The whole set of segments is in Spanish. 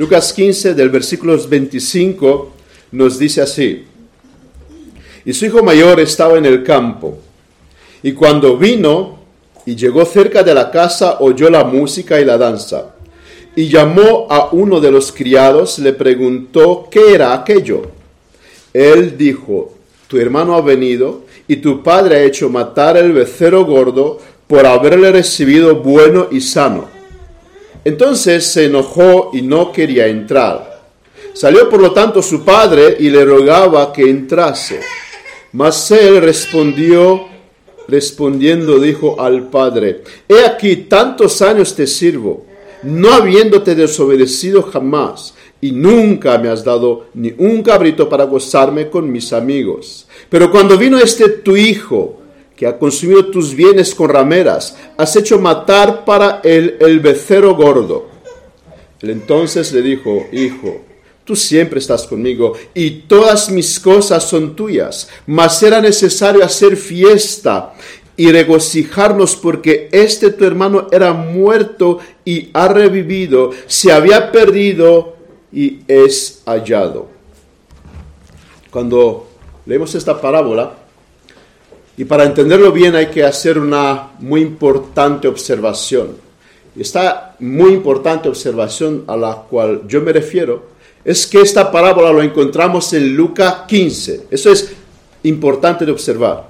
Lucas 15 del versículo 25 nos dice así, y su hijo mayor estaba en el campo, y cuando vino y llegó cerca de la casa oyó la música y la danza, y llamó a uno de los criados, le preguntó qué era aquello. Él dijo, tu hermano ha venido y tu padre ha hecho matar el becerro gordo por haberle recibido bueno y sano. Entonces se enojó y no quería entrar. Salió por lo tanto su padre y le rogaba que entrase. Mas él respondió, respondiendo dijo al padre, He aquí tantos años te sirvo, no habiéndote desobedecido jamás, y nunca me has dado ni un cabrito para gozarme con mis amigos. Pero cuando vino este tu hijo, que ha consumido tus bienes con rameras, has hecho matar para él el becerro gordo. Él entonces le dijo, hijo, tú siempre estás conmigo y todas mis cosas son tuyas, mas era necesario hacer fiesta y regocijarnos porque este tu hermano era muerto y ha revivido, se había perdido y es hallado. Cuando leemos esta parábola, y para entenderlo bien hay que hacer una muy importante observación. Esta muy importante observación a la cual yo me refiero es que esta parábola lo encontramos en Lucas 15. Eso es importante de observar.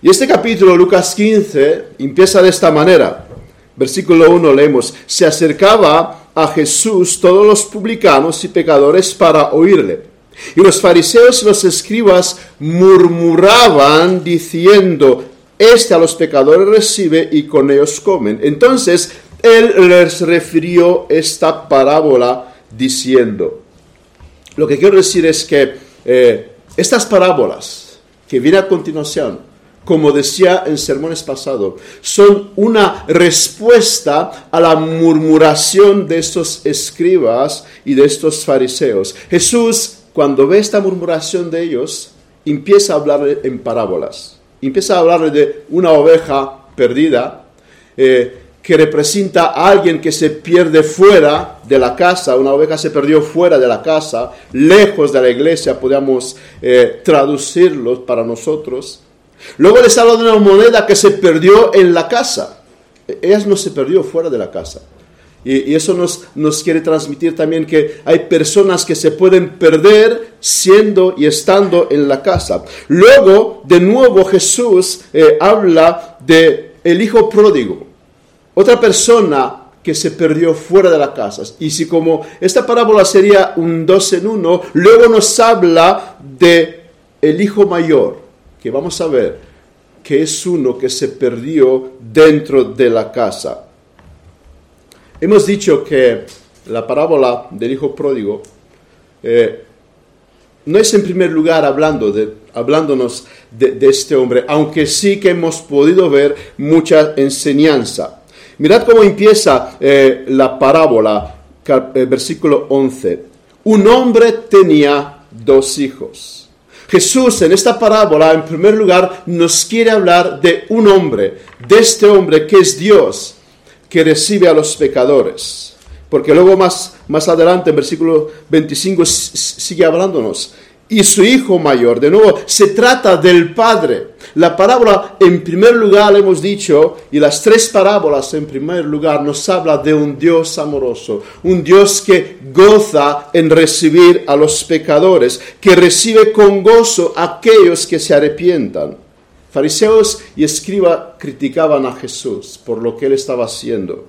Y este capítulo, Lucas 15, empieza de esta manera. Versículo 1 leemos, se acercaba a Jesús todos los publicanos y pecadores para oírle. Y los fariseos y los escribas murmuraban diciendo, este a los pecadores recibe y con ellos comen. Entonces él les refirió esta parábola diciendo, lo que quiero decir es que eh, estas parábolas que vienen a continuación, como decía en sermones pasados, son una respuesta a la murmuración de estos escribas y de estos fariseos. Jesús cuando ve esta murmuración de ellos, empieza a hablar en parábolas. Empieza a hablar de una oveja perdida eh, que representa a alguien que se pierde fuera de la casa. Una oveja se perdió fuera de la casa, lejos de la iglesia, podríamos eh, traducirlo para nosotros. Luego les habla de una moneda que se perdió en la casa. Ella no se perdió fuera de la casa. Y, eso nos, nos, quiere transmitir también que hay personas que se pueden perder siendo y estando en la casa. Luego, de nuevo, Jesús eh, habla de el hijo pródigo. Otra persona que se perdió fuera de la casa. Y si como esta parábola sería un dos en uno, luego nos habla de el hijo mayor, que vamos a ver que es uno que se perdió dentro de la casa. Hemos dicho que la parábola del hijo pródigo eh, no es en primer lugar hablándonos de, este hombre, aunque sí que hemos podido ver mucha enseñanza. Mirad cómo empieza eh, la parábola, eh, versículo 11. Un hombre tenía dos hijos. Jesús en esta parábola, en primer lugar, nos quiere hablar de un hombre, de este hombre que es Dios, que recibe a los pecadores. Porque luego más, más adelante en versículo 25 sigue hablándonos. Y su hijo mayor, de nuevo, se trata del Padre. La parábola, en primer lugar, hemos dicho, y las tres parábolas, en primer lugar, nos habla de un Dios amoroso, un Dios que goza en recibir a los pecadores, que recibe con gozo a aquellos que se arrepientan. Fariseos y escribas criticaban a Jesús por lo que él estaba haciendo,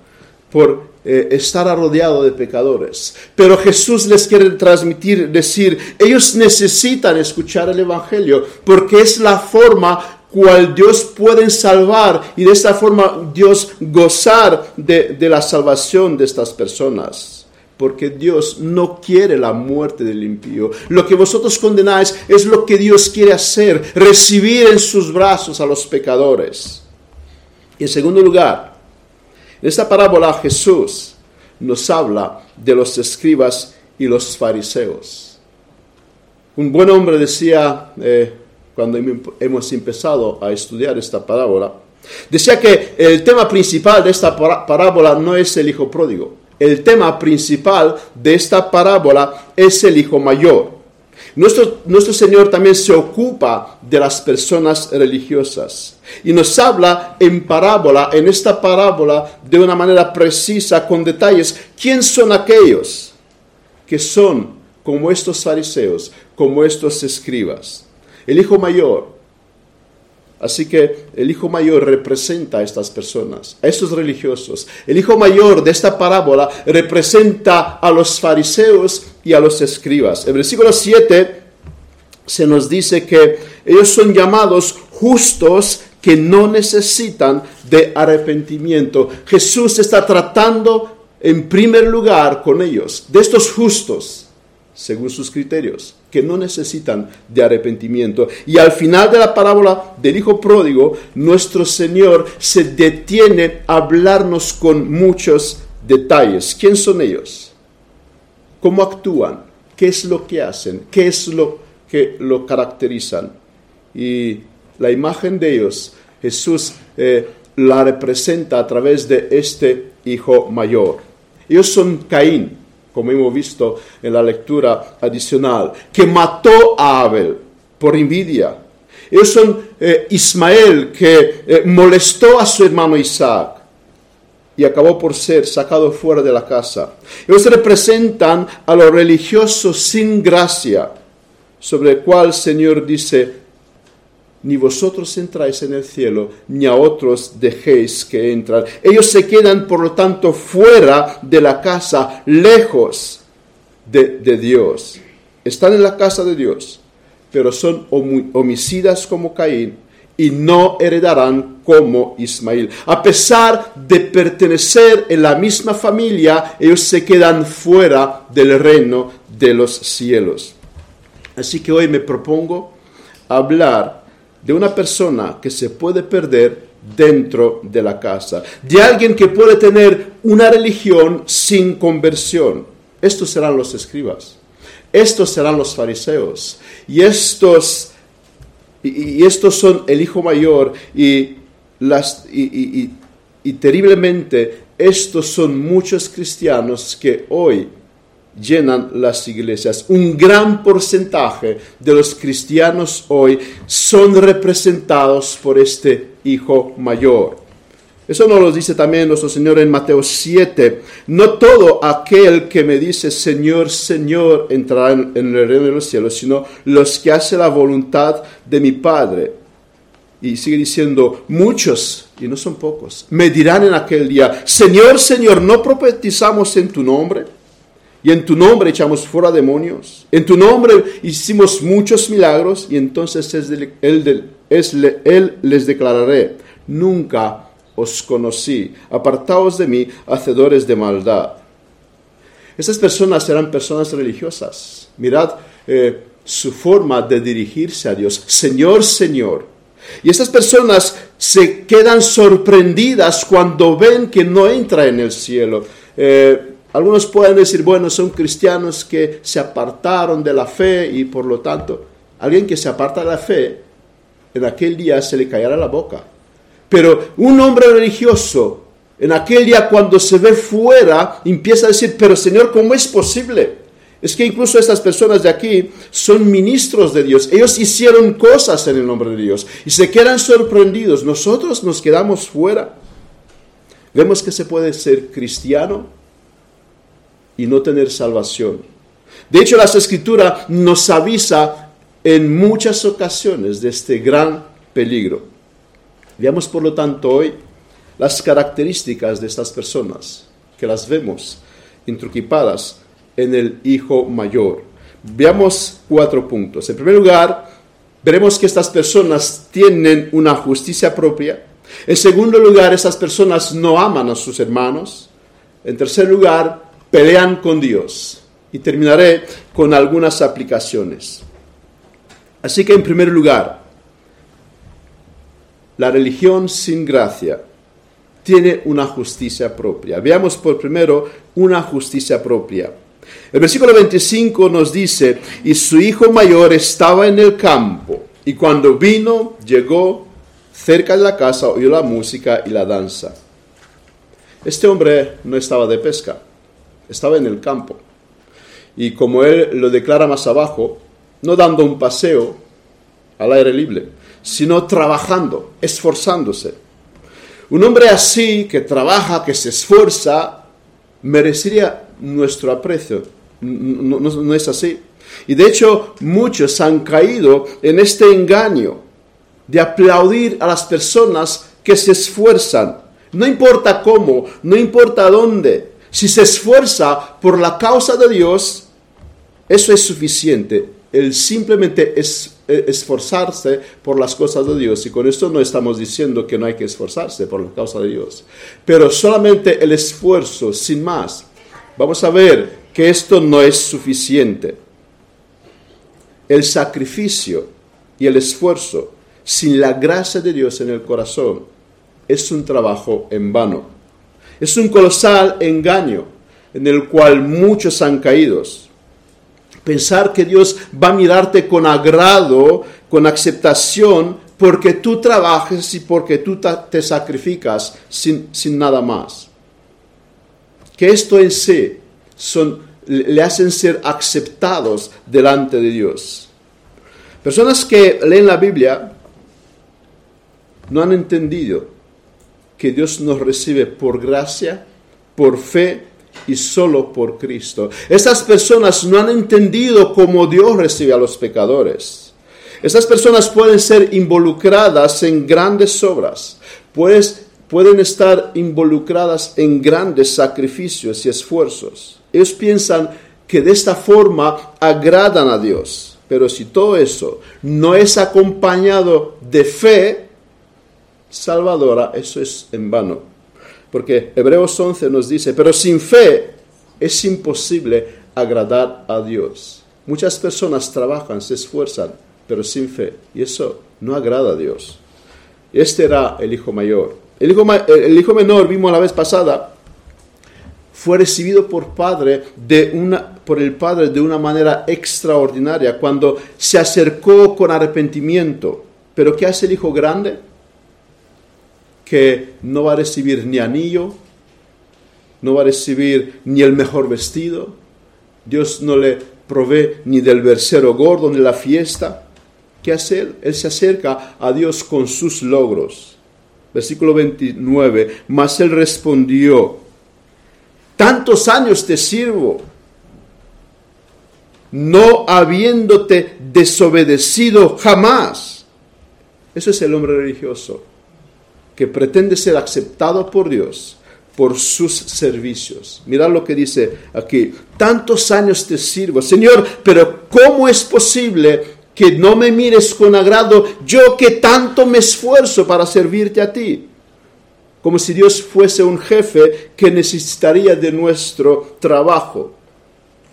por eh, estar rodeado de pecadores. Pero Jesús les quiere transmitir, decir, ellos necesitan escuchar el Evangelio porque es la forma cual Dios puede salvar y de esta forma Dios gozar de la salvación de estas personas porque Dios no quiere la muerte del impío. Lo que vosotros condenáis es lo que Dios quiere hacer, recibir en sus brazos a los pecadores. Y en segundo lugar, en esta parábola Jesús nos habla de los escribas y los fariseos. Un buen hombre decía, eh, cuando hemos empezado a estudiar esta parábola, decía que el tema principal de esta parábola no es el hijo pródigo, el tema principal de esta parábola es el hijo mayor. Nuestro, nuestro, Señor también se ocupa de las personas religiosas y nos habla en parábola, en esta parábola, de una manera precisa, con detalles, quién son aquellos que son como estos fariseos, como estos escribas. El hijo mayor Así que el hijo mayor representa a estas personas, a estos religiosos. El hijo mayor de esta parábola representa a los fariseos y a los escribas. En versículo 7 se nos dice que ellos son llamados justos que no necesitan de arrepentimiento. Jesús está tratando en primer lugar con ellos, de estos justos, según sus criterios que no necesitan de arrepentimiento. Y al final de la parábola del Hijo Pródigo, nuestro Señor se detiene a hablarnos con muchos detalles. ¿Quién son ellos? ¿Cómo actúan? ¿Qué es lo que hacen? ¿Qué es lo que lo caracterizan? Y la imagen de ellos, Jesús eh, la representa a través de este Hijo mayor. Ellos son Caín, como hemos visto en la lectura adicional, que mató a Abel por envidia. Ellos son eh, Ismael, que eh, molestó a su hermano Isaac y acabó por ser sacado fuera de la casa. Ellos representan a los religiosos sin gracia, sobre el cual el Señor dice, ni vosotros entráis en el cielo, ni a otros dejéis que entran. Ellos se quedan, por lo tanto, fuera de la casa, lejos de, Dios. Están en la casa de Dios, pero son homicidas como Caín y no heredarán como Ismael. A pesar de pertenecer en la misma familia, ellos se quedan fuera del reino de los cielos. Así que hoy me propongo hablar de una persona que se puede perder dentro de la casa, de alguien que puede tener una religión sin conversión. Estos serán los escribas, estos serán los fariseos, y estos, y, estos son el hijo mayor, y, las, y, y terriblemente estos son muchos cristianos que hoy llenan las iglesias. Un gran porcentaje de los cristianos hoy son representados por este Hijo mayor. Eso nos lo dice también nuestro Señor en Mateo 7. No todo aquel que me dice Señor, Señor entrará en, el reino de los cielos, sino los que hacen la voluntad de mi Padre. Y sigue diciendo, muchos, y no son pocos, me dirán en aquel día, Señor, Señor, ¿no profetizamos en tu nombre? Y en tu nombre echamos fuera demonios. En tu nombre hicimos muchos milagros. Y entonces él, él les declararé, nunca os conocí. Apartaos de mí, hacedores de maldad. Estas personas eran personas religiosas. Mirad eh, su forma de dirigirse a Dios. Señor, Señor. Y estas personas se quedan sorprendidas cuando ven que no entra en el cielo. Eh, algunos pueden decir, bueno, son cristianos que se apartaron de la fe y por lo tanto, alguien que se aparta de la fe, en aquel día se le caerá la boca. Pero un hombre religioso, en aquel día cuando se ve fuera, empieza a decir, pero Señor, ¿cómo es posible? Es que incluso estas personas de aquí son ministros de Dios. Ellos hicieron cosas en el nombre de Dios y se quedan sorprendidos. Nosotros nos quedamos fuera. Vemos que se puede ser cristiano y no tener salvación. De hecho, la escritura nos avisa en muchas ocasiones de este gran peligro. Veamos, por lo tanto, hoy las características de estas personas, que las vemos intruquipadas en el Hijo Mayor. Veamos cuatro puntos. En primer lugar, veremos que estas personas tienen una justicia propia. En segundo lugar, estas personas no aman a sus hermanos. En tercer lugar, pelean con Dios. Y terminaré con algunas aplicaciones. Así que en primer lugar, la religión sin gracia tiene una justicia propia. Veamos por primero una justicia propia. El versículo 25 nos dice, y su hijo mayor estaba en el campo, y cuando vino, llegó cerca de la casa, oyó la música y la danza. Este hombre no estaba de pesca estaba en el campo. Y como él lo declara más abajo, no dando un paseo al aire libre, sino trabajando, esforzándose. Un hombre así, que trabaja, que se esfuerza, merecería nuestro aprecio. No, es así. Y de hecho, muchos han caído en este engaño de aplaudir a las personas que se esfuerzan. No importa cómo, no importa dónde. Si se esfuerza por la causa de Dios, eso es suficiente. El simplemente es, e, esforzarse por las cosas de Dios. Y con esto no estamos diciendo que no hay que esforzarse por la causa de Dios. Pero solamente el esfuerzo, sin más. Vamos a ver que esto no es suficiente. El sacrificio y el esfuerzo sin la gracia de Dios en el corazón es un trabajo en vano. Es un colosal engaño en el cual muchos han caído. Pensar que Dios va a mirarte con agrado, con aceptación, porque tú trabajes y porque tú te sacrificas sin, sin nada más. Que esto en sí le hacen ser aceptados delante de Dios. Personas que leen la Biblia no han entendido que Dios nos recibe por gracia, por fe y solo por Cristo. Estas personas no han entendido cómo Dios recibe a los pecadores. Estas personas pueden ser involucradas en grandes obras, pues pueden estar involucradas en grandes sacrificios y esfuerzos. Ellos piensan que de esta forma agradan a Dios. Pero si todo eso no es acompañado de fe, salvadora, eso es en vano. Porque Hebreos 11 nos dice, pero sin fe es imposible agradar a Dios. Muchas personas trabajan, se esfuerzan, pero sin fe. Y eso no agrada a Dios. Este era el hijo mayor. El hijo, menor, vimos la vez pasada, fue recibido por, padre de una, por el padre de una manera extraordinaria cuando se acercó con arrepentimiento. Pero ¿qué hace el hijo grande? Que no va a recibir ni anillo, no va a recibir ni el mejor vestido, Dios no le provee ni del versero gordo ni la fiesta. ¿Qué hacer? Él se acerca a Dios con sus logros. Versículo 29, mas él respondió, tantos años te sirvo, no habiéndote desobedecido jamás. Eso es el hombre religioso que pretende ser aceptado por Dios por sus servicios. Mirad lo que dice aquí. Tantos años te sirvo, Señor, pero ¿cómo es posible que no me mires con agrado yo que tanto me esfuerzo para servirte a ti? Como si Dios fuese un jefe que necesitaría de nuestro trabajo.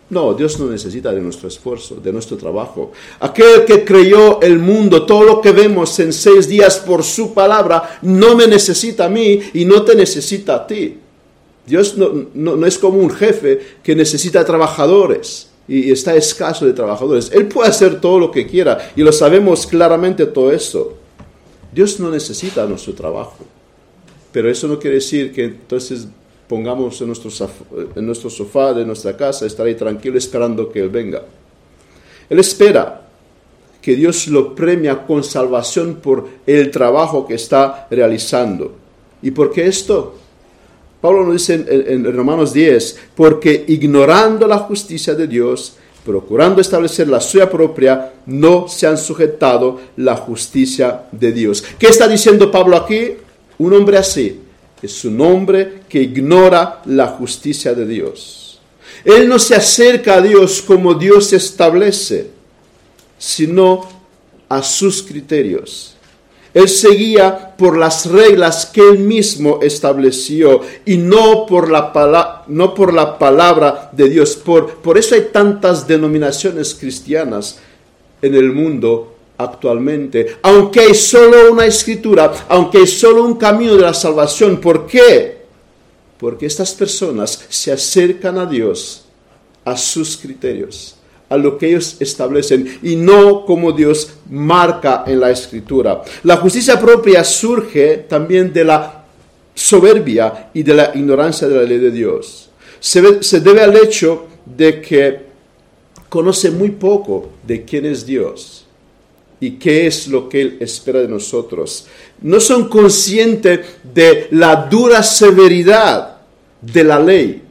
No, Dios no necesita de nuestro esfuerzo, de nuestro trabajo. Aquel que creyó el mundo, todo lo que vemos en seis días por su palabra, no me necesita a mí y no te necesita a ti. Dios no, es como un jefe que necesita trabajadores y está escaso de trabajadores. Él puede hacer todo lo que quiera y lo sabemos claramente todo eso. Dios no necesita nuestro trabajo. Pero eso no quiere decir que entonces pongamos en nuestro, en nuestro sofá de nuestra casa, estar ahí tranquilo esperando que Él venga. Él espera que Dios lo premia con salvación por el trabajo que está realizando. ¿Y por qué esto? Pablo nos dice en, en, Romanos 10, porque ignorando la justicia de Dios, procurando establecer la suya propia, no se han sujetado la justicia de Dios. ¿Qué está diciendo Pablo aquí? Un hombre así es un hombre que ignora la justicia de Dios. Él no se acerca a Dios como Dios establece, sino a sus criterios. Él seguía por las reglas que él mismo estableció y no por la, no por la palabra de Dios. Por, por eso hay tantas denominaciones cristianas en el mundo actualmente, aunque hay solo una escritura, aunque hay solo un camino de la salvación. ¿Por qué? Porque estas personas se acercan a Dios, a sus criterios, a lo que ellos establecen y no como Dios marca en la escritura. La justicia propia surge también de la soberbia y de la ignorancia de la ley de Dios. se, se debe al hecho de que conoce muy poco de quién es Dios y qué es lo que Él espera de nosotros. No son conscientes de la dura severidad de la ley.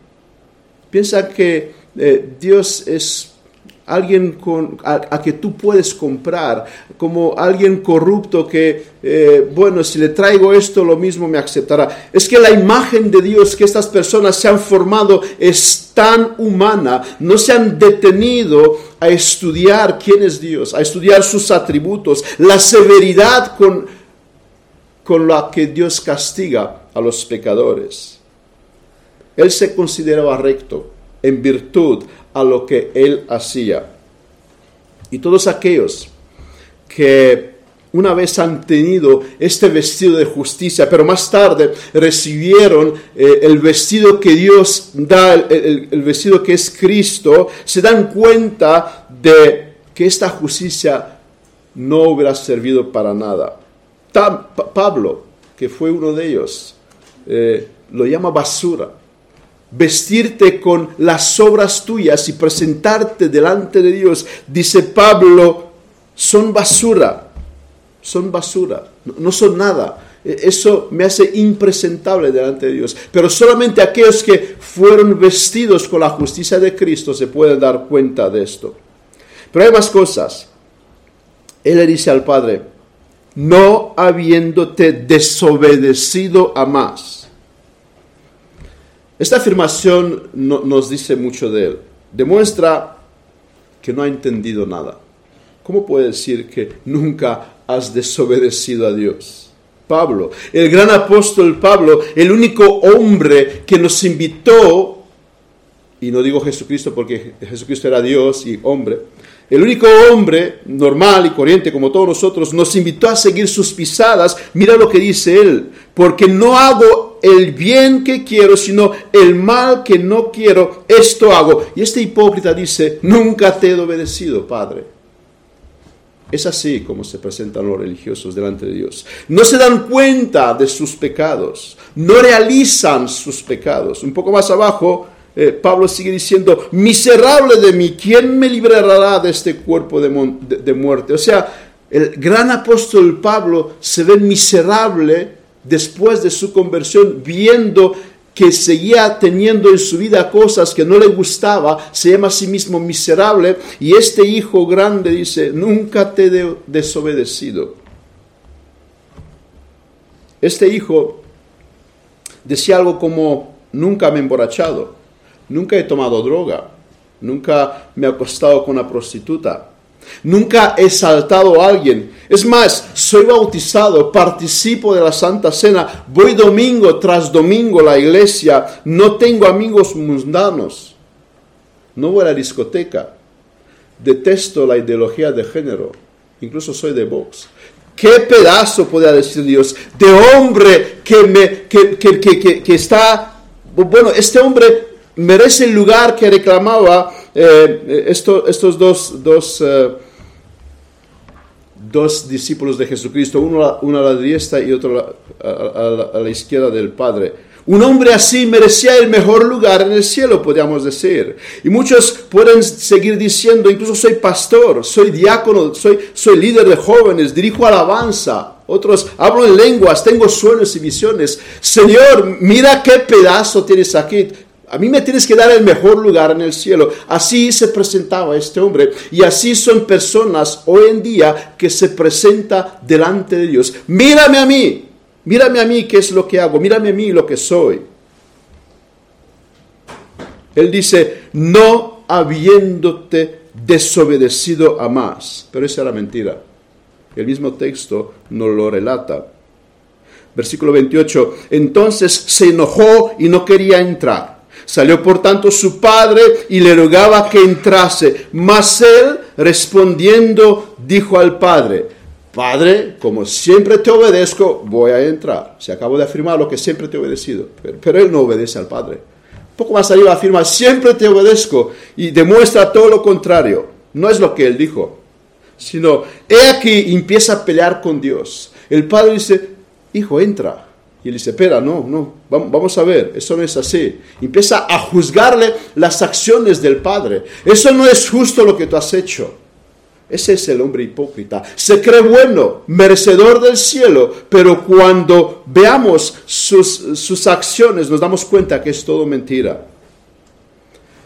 Piensa que eh, Dios es alguien a, que tú puedes comprar, como alguien corrupto que, eh, bueno, si le traigo esto, lo mismo me aceptará. Es que la imagen de Dios que estas personas se han formado es tan humana, no se han detenido a estudiar quién es Dios, a estudiar sus atributos, la severidad con, con la que Dios castiga a los pecadores. Él se consideraba recto en virtud a lo que él hacía. Y todos aquellos que una vez han tenido este vestido de justicia, pero más tarde recibieron eh, el vestido que Dios da, el, vestido que es Cristo, se dan cuenta de que esta justicia no hubiera servido para nada. Pablo, que fue uno de ellos, eh, lo llama basura vestirte con las obras tuyas y presentarte delante de Dios, dice Pablo, son basura, son basura, no, son nada. E, eso me hace impresentable delante de Dios. Pero solamente aquellos que fueron vestidos con la justicia de Cristo se pueden dar cuenta de esto. Pero hay más cosas. Él le dice al Padre, no habiéndote desobedecido a más esta afirmación nos dice mucho de él. Demuestra que no ha entendido nada. ¿Cómo puede decir que nunca has desobedecido a Dios? Pablo, el gran apóstol Pablo, el único hombre que nos invitó, y no digo Jesucristo porque Jesucristo era Dios y hombre, el único hombre normal y corriente como todos nosotros nos invitó a seguir sus pisadas. Mira lo que dice él, porque no hago el bien que quiero, sino el mal que no quiero, esto hago. Y este hipócrita dice, nunca te he obedecido, Padre. Es así como se presentan los religiosos delante de Dios. No se dan cuenta de sus pecados, no realizan sus pecados. Un poco más abajo, eh, Pablo sigue diciendo, miserable de mí, ¿quién me librará de este cuerpo de, muerte? O sea, el gran apóstol Pablo se ve miserable después de su conversión, viendo que seguía teniendo en su vida cosas que no le gustaba, se llama a sí mismo miserable, y este hijo grande dice, nunca te he desobedecido. Este hijo decía algo como, nunca me he emborrachado. Nunca he tomado droga. Nunca me he acostado con una prostituta. Nunca he saltado a alguien. Es más, soy bautizado, participo de la Santa Cena, voy domingo tras domingo a la iglesia, no tengo amigos mundanos, no voy a la discoteca, detesto la ideología de género, incluso soy de Vox. ¿Qué pedazo podría decir Dios de hombre que, me, que, que, que está, bueno, este hombre merece el lugar que reclamaba eh, estos dos, dos, eh, dos, discípulos de Jesucristo, uno, a la diestra y otro a la, izquierda del Padre. Un hombre así merecía el mejor lugar en el cielo, podríamos decir. Y muchos pueden seguir diciendo, incluso soy pastor, soy diácono, soy, soy líder de jóvenes, dirijo alabanza. Otros hablo en lenguas, tengo sueños y visiones. Señor, mira qué pedazo tienes aquí. A mí me tienes que dar el mejor lugar en el cielo. Así se presentaba este hombre. Y así son personas hoy en día que se presenta delante de Dios. Mírame a mí. Mírame a mí qué es lo que hago. Mírame a mí lo que soy. Él dice, no habiéndote desobedecido a más. Pero esa era mentira. El mismo texto nos lo relata. Versículo 28. Entonces se enojó y no quería entrar. Salió por tanto su padre y le rogaba que entrase. Mas él respondiendo dijo al padre, Padre, como siempre te obedezco, voy a entrar. Se acabó de afirmar lo que siempre te he obedecido, pero, él no obedece al Padre. poco más arriba afirma, siempre te obedezco y demuestra todo lo contrario. No es lo que él dijo, sino, he aquí, empieza a pelear con Dios. El Padre dice, hijo, entra. Y él dice, espera, no, no, vamos a ver, eso no es así. Empieza a juzgarle las acciones del Padre. Eso no es justo lo que tú has hecho. Ese es el hombre hipócrita. Se cree bueno, merecedor del cielo, pero cuando veamos sus, sus acciones nos damos cuenta que es todo mentira.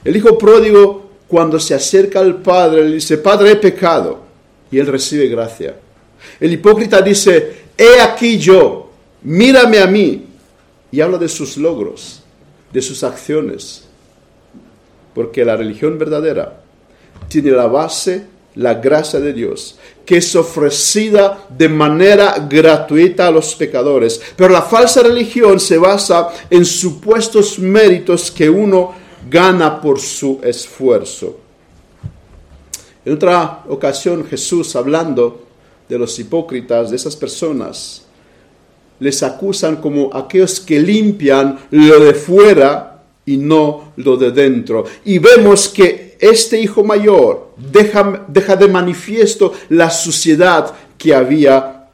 El hijo pródigo, cuando se acerca al Padre, le dice, Padre, he pecado. Y él recibe gracia. El hipócrita dice, he aquí yo, mírame a mí. Y habla de sus logros, de sus acciones. Porque la religión verdadera tiene la base, la gracia de Dios, que es ofrecida de manera gratuita a los pecadores. Pero la falsa religión se basa en supuestos méritos que uno gana por su esfuerzo. En otra ocasión Jesús hablando de los hipócritas, de esas personas, les acusan como aquellos que limpian lo de fuera y no lo de dentro. Y vemos que este hijo mayor deja, deja de manifiesto la suciedad que había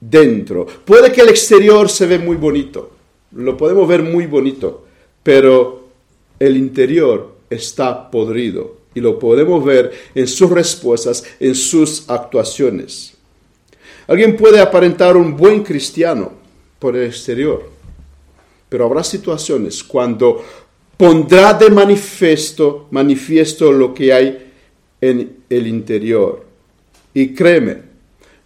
dentro. Puede que el exterior se ve muy bonito, lo podemos ver muy bonito, pero el interior está podrido y lo podemos ver en sus respuestas, en sus actuaciones. Alguien puede aparentar un buen cristiano por el exterior, pero habrá situaciones cuando pondrá de manifiesto, manifiesto lo que hay en el interior. Y créeme,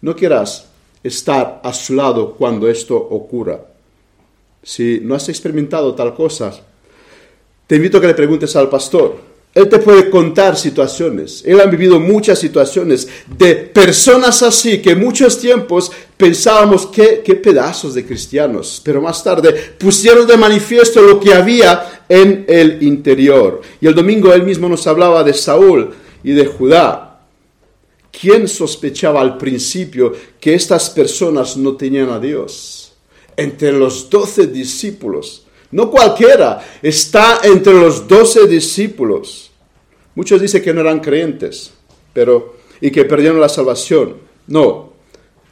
no quieras estar a su lado cuando esto ocurra. Si no has experimentado tal cosa, te invito a que le preguntes al pastor. Él te puede contar situaciones. Él ha vivido muchas situaciones de personas así que muchos tiempos pensábamos que qué pedazos de cristianos, pero más tarde pusieron de manifiesto lo que había en el interior. Y el domingo él mismo nos hablaba de Saúl y de Judá. ¿Quién sospechaba al principio que estas personas no tenían a Dios? Entre los doce discípulos no cualquiera, está entre los doce discípulos. Muchos dicen que no eran creyentes, pero y que perdieron la salvación. No,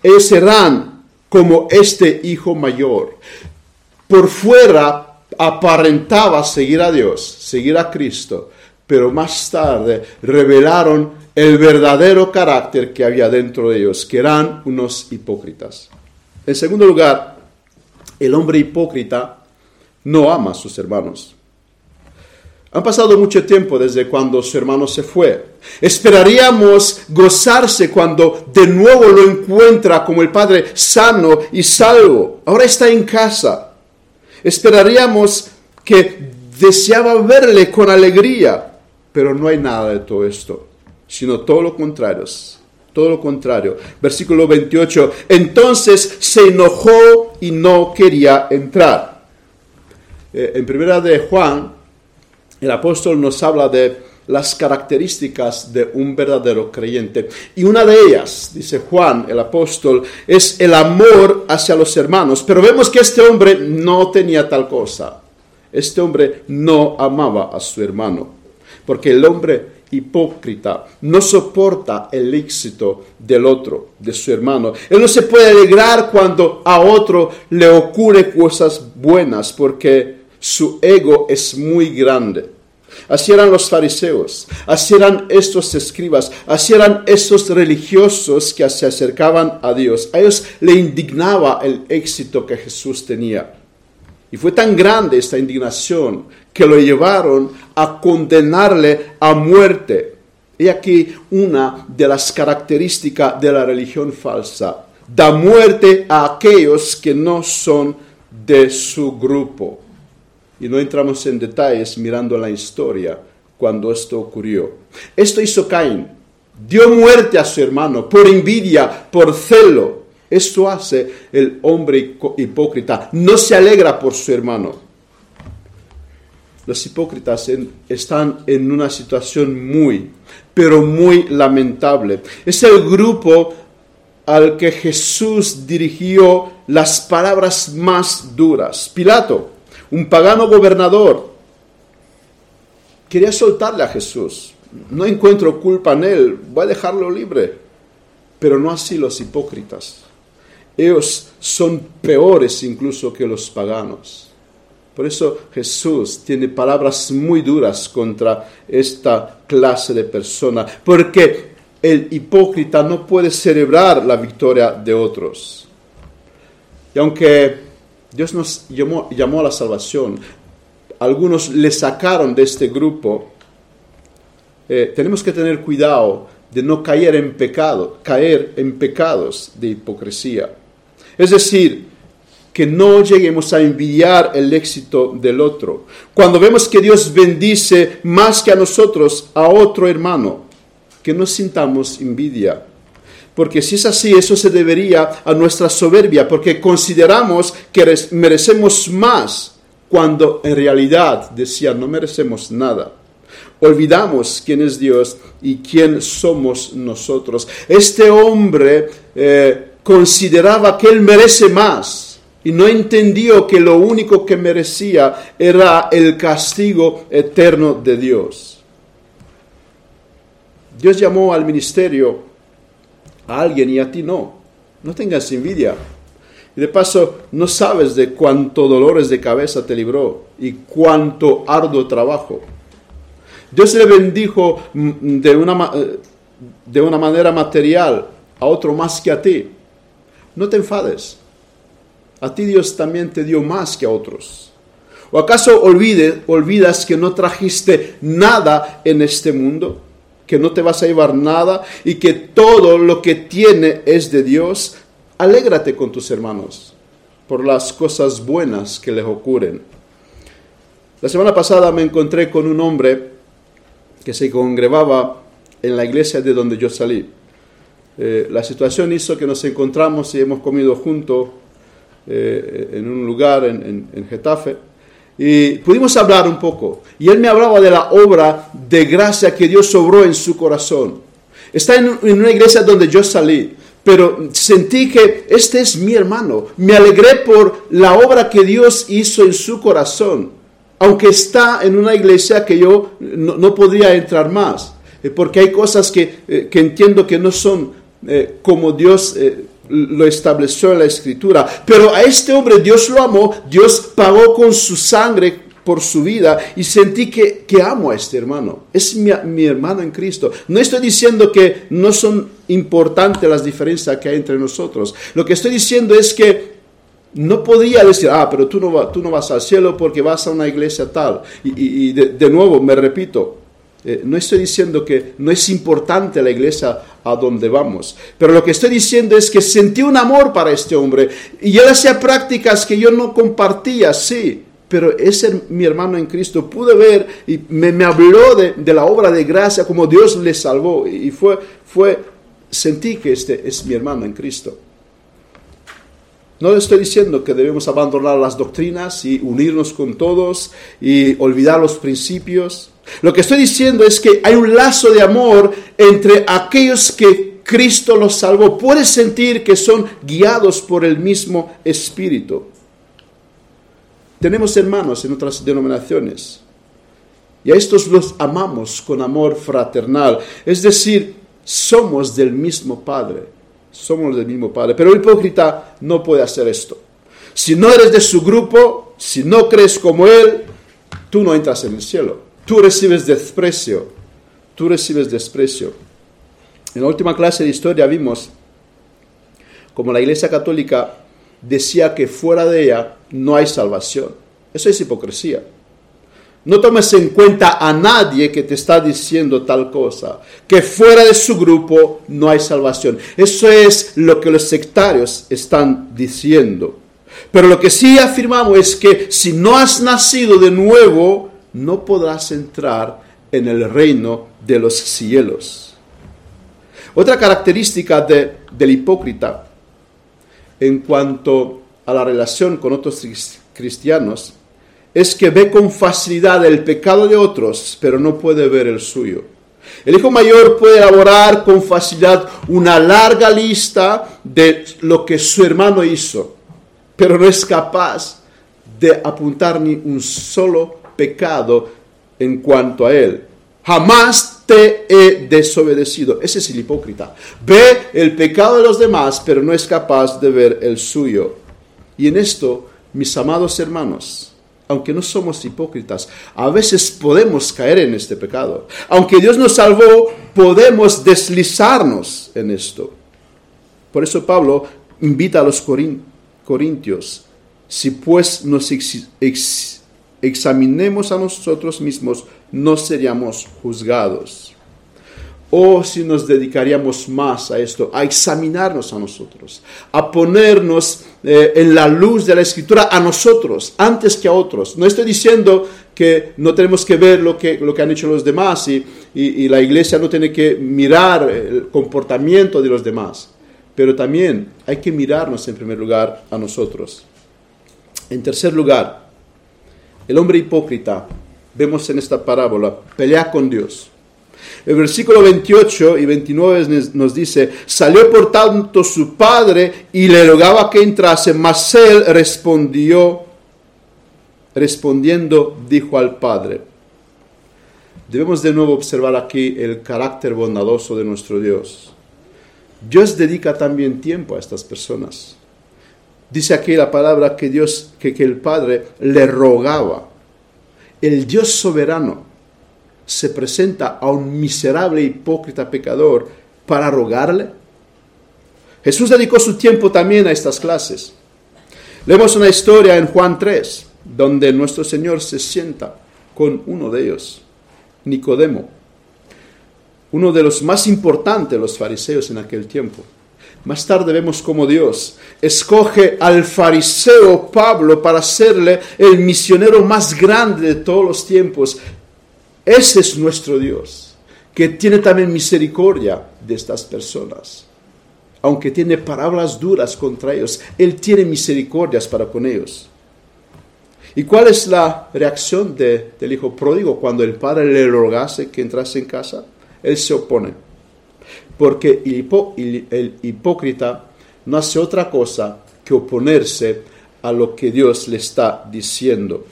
ellos serán como este hijo mayor. Por fuera aparentaba seguir a Dios, seguir a Cristo, pero más tarde revelaron el verdadero carácter que había dentro de ellos, que eran unos hipócritas. En segundo lugar, el hombre hipócrita no ama a sus hermanos. Han pasado mucho tiempo desde cuando su hermano se fue. Esperaríamos gozarse cuando de nuevo lo encuentra como el Padre sano y salvo. Ahora está en casa. Esperaríamos que deseaba verle con alegría, pero no hay nada de todo esto, sino todo lo contrario. Todo lo contrario. Versículo 28. Entonces se enojó y no quería entrar. Eh, en primera de Juan, el apóstol nos habla de las características de un verdadero creyente. Y una de ellas, dice Juan, el apóstol, es el amor hacia los hermanos. Pero vemos que este hombre no tenía tal cosa. Este hombre no amaba a su hermano. Porque el hombre hipócrita no soporta el éxito del otro, de su hermano. Él no se puede alegrar cuando a otro le ocurre cosas buenas porque su ego es muy grande. Así eran los fariseos, así eran estos escribas, así eran estos religiosos que se acercaban a Dios. A ellos le indignaba el éxito que Jesús tenía. Y fue tan grande esta indignación que lo llevaron a condenarle a muerte. Y aquí una de las características de la religión falsa. Da muerte a aquellos que no son de su grupo y no entramos en detalles mirando la historia cuando esto ocurrió. Esto hizo Caín. Dio muerte a su hermano por envidia, por celo. Esto hace el hombre hipócrita. No se alegra por su hermano. Los hipócritas están en una situación muy, pero muy lamentable. Es el grupo al que Jesús dirigió las palabras más duras. Pilato, un pagano gobernador quería soltarle a Jesús. No encuentro culpa en él, voy a dejarlo libre. Pero no así los hipócritas. ellos son peores incluso que los paganos. Por eso Jesús tiene palabras muy duras contra esta clase de persona, porque el hipócrita no puede celebrar la victoria de otros. Y aunque Dios nos llamó, a la salvación, algunos le sacaron de este grupo, eh, tenemos que tener cuidado de no caer en pecado, caer en pecados de hipocresía. Es decir, que no lleguemos a envidiar el éxito del otro. Cuando vemos que Dios bendice más que a nosotros, a otro hermano, que no sintamos envidia. Porque si es así, eso se debería a nuestra soberbia, porque consideramos que merecemos más cuando en realidad, decía, no merecemos nada. Olvidamos quién es Dios y quién somos nosotros. Este hombre eh, consideraba que él merece más y no entendió que lo único que merecía era el castigo eterno de Dios. Dios llamó al ministerio a alguien y a ti no. No tengas envidia. Y de paso, no sabes de cuánto dolores de cabeza te libró y cuánto arduo trabajo. Dios le bendijo mm, de una, eh, de una manera material a otro más que a ti. No te enfades. A ti Dios también te dio más que a otros. ¿O acaso olvidas que no trajiste nada en este mundo? Que no te vas a llevar nada y que todo lo que tiene es de Dios. Alégrate con tus hermanos por las cosas buenas que les ocurren. La semana pasada me encontré con un hombre que se congregaba en la iglesia de donde yo salí. Eh, la situación hizo que nos encontramos y hemos comido juntos eh, en un lugar en, Getafe, y pudimos hablar un poco. Y él me hablaba de la obra de gracia que Dios sobró en su corazón. Está en, una iglesia donde yo salí, pero sentí que este es mi hermano. Me alegré por la obra que Dios hizo en su corazón, aunque está en una iglesia que yo no, podría entrar más, eh, porque hay cosas que, eh, que, entiendo que no son como Dios lo estableció en la escritura. Pero a este hombre Dios lo amó, Dios pagó con su sangre por su vida y sentí que, amo a este hermano. Es mi, mi, hermano en Cristo. No estoy diciendo que no son importantes las diferencias que hay entre nosotros. Lo que estoy diciendo es que no podía decir, ah, pero tú no, tú no vas al cielo porque vas a una iglesia tal. Y, de nuevo, me repito, eh, no estoy diciendo que no es importante la iglesia a donde vamos, pero lo que estoy diciendo es que sentí un amor para este hombre y él hacía prácticas que yo no compartía, sí, pero es mi hermano en Cristo. Pude ver y me, habló de, la obra de gracia, como Dios le salvó y fue, sentí que este es mi hermano en Cristo. No estoy diciendo que debemos abandonar las doctrinas y unirnos con todos y olvidar los principios. Lo que estoy diciendo es que hay un lazo de amor entre aquellos que Cristo los salvó. Puedes sentir que son guiados por el mismo Espíritu. Tenemos hermanos en otras denominaciones y a estos los amamos con amor fraternal. Es decir, somos del mismo Padre. Somos del mismo Padre. Pero el hipócrita no puede hacer esto. Si no eres de su grupo, si no crees como Él, tú no entras en el cielo tú recibes desprecio, tú recibes desprecio. En la última clase de historia vimos como la Iglesia Católica decía que fuera de ella no hay salvación. Eso es hipocresía. No tomes en cuenta a nadie que te está diciendo tal cosa, que fuera de su grupo no hay salvación. Eso es lo que los sectarios están diciendo. Pero lo que sí afirmamos es que si no has nacido de nuevo, no podrás entrar en el reino de los cielos. Otra característica del hipócrita en cuanto a la relación con otros cristianos es que ve con facilidad el pecado de otros, pero no puede ver el suyo. El hijo mayor puede elaborar con facilidad una larga lista de lo que su hermano hizo, pero no es capaz de apuntar ni un solo pecado en cuanto a él. Jamás te he desobedecido. Ese es el hipócrita. Ve el pecado de los demás, pero no es capaz de ver el suyo. Y en esto, mis amados hermanos, aunque no somos hipócritas, a veces podemos caer en este pecado. Aunque Dios nos salvó, podemos deslizarnos en esto. Por eso Pablo invita a los corintios, si pues nos examinemos a nosotros mismos, no seríamos juzgados. O si nos dedicaríamos más a esto, a examinarnos a nosotros, a ponernos eh, en la luz de la escritura a nosotros, antes que a otros. No estoy diciendo que no tenemos que ver lo que, lo que han hecho los demás y, y la iglesia no tiene que mirar el comportamiento de los demás, pero también hay que mirarnos en primer lugar a nosotros. En tercer lugar, el hombre hipócrita vemos en esta parábola, pelea con Dios. El versículo 28 y 29 nos dice, salió por tanto su padre y le rogaba que entrase, mas él respondió, respondiendo, dijo al padre. Debemos de nuevo observar aquí el carácter bondadoso de nuestro Dios. Dios dedica también tiempo a estas personas. Dice aquí la palabra que Dios, que, que el Padre le rogaba el Dios soberano se presenta a un miserable hipócrita pecador para rogarle? Jesús dedicó su tiempo también a estas clases. Leemos una historia en Juan 3, donde nuestro Señor se sienta con uno de ellos, Nicodemo, uno de los más importantes de los fariseos en aquel tiempo. Más tarde vemos cómo Dios escoge al fariseo Pablo para serle el misionero más grande de todos los tiempos. Ese es nuestro Dios, que tiene también misericordia de estas personas. Aunque tiene palabras duras contra ellos, Él tiene misericordias para con ellos. ¿Y cuál es la reacción del hijo pródigo cuando el padre le rogase que entrase en casa? Él se opone porque el, hipócrita no hace otra cosa que oponerse a lo que Dios le está diciendo.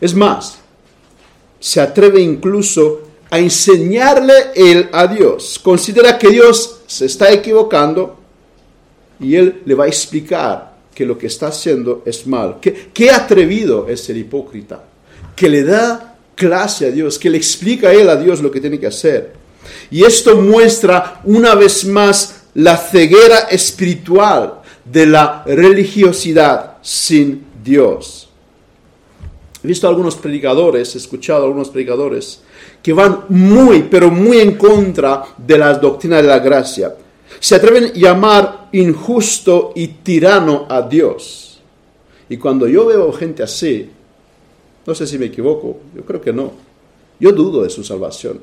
Es más, se atreve incluso a enseñarle él a Dios. Considera que Dios se está equivocando y él le va a explicar que lo que está haciendo es mal. ¿Qué, qué atrevido es el hipócrita? Que le da clase a Dios, que le explica a él a Dios lo que tiene que hacer. Y esto muestra una vez más la ceguera espiritual de la religiosidad sin Dios. He visto algunos predicadores, he escuchado algunos predicadores que van muy, pero muy en contra de la doctrina de la gracia. Se atreven a llamar injusto y tirano a Dios. Y cuando yo veo gente así, no sé si me equivoco, yo creo que no, yo dudo de su salvación.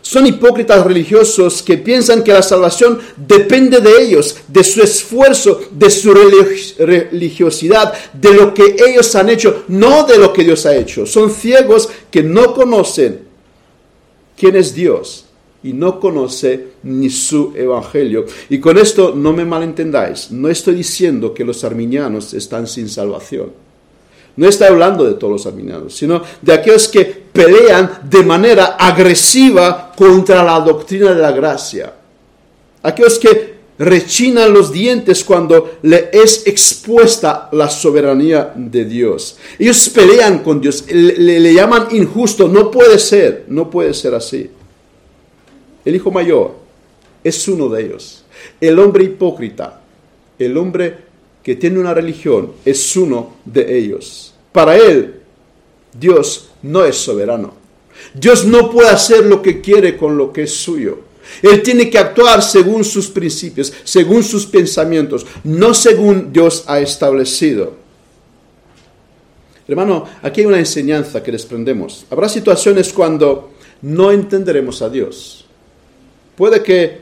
Son hipócritas religiosos que piensan que la salvación depende de ellos, de su esfuerzo, de su religiosidad, de lo que ellos han hecho, no de lo que Dios ha hecho. Son ciegos que no conocen quién es Dios y no conoce ni su evangelio. Y con esto no me malentendáis, no estoy diciendo que los arminianos están sin salvación. No está hablando de todos los arminianos, sino de aquellos que pelean de manera agresiva contra la doctrina de la gracia. Aquellos que rechinan los dientes cuando le es expuesta la soberanía de Dios. Ellos pelean con Dios, le, le, llaman injusto, no puede ser, no puede ser así. El hijo mayor es uno de ellos. El hombre hipócrita, el hombre que tiene una religión es uno de ellos. Para él, Dios no es soberano. Dios no puede hacer lo que quiere con lo que es suyo. Él tiene que actuar según sus principios, según sus pensamientos, no según Dios ha establecido. Hermano, aquí hay una enseñanza que desprendemos. Habrá situaciones cuando no entenderemos a Dios. Puede que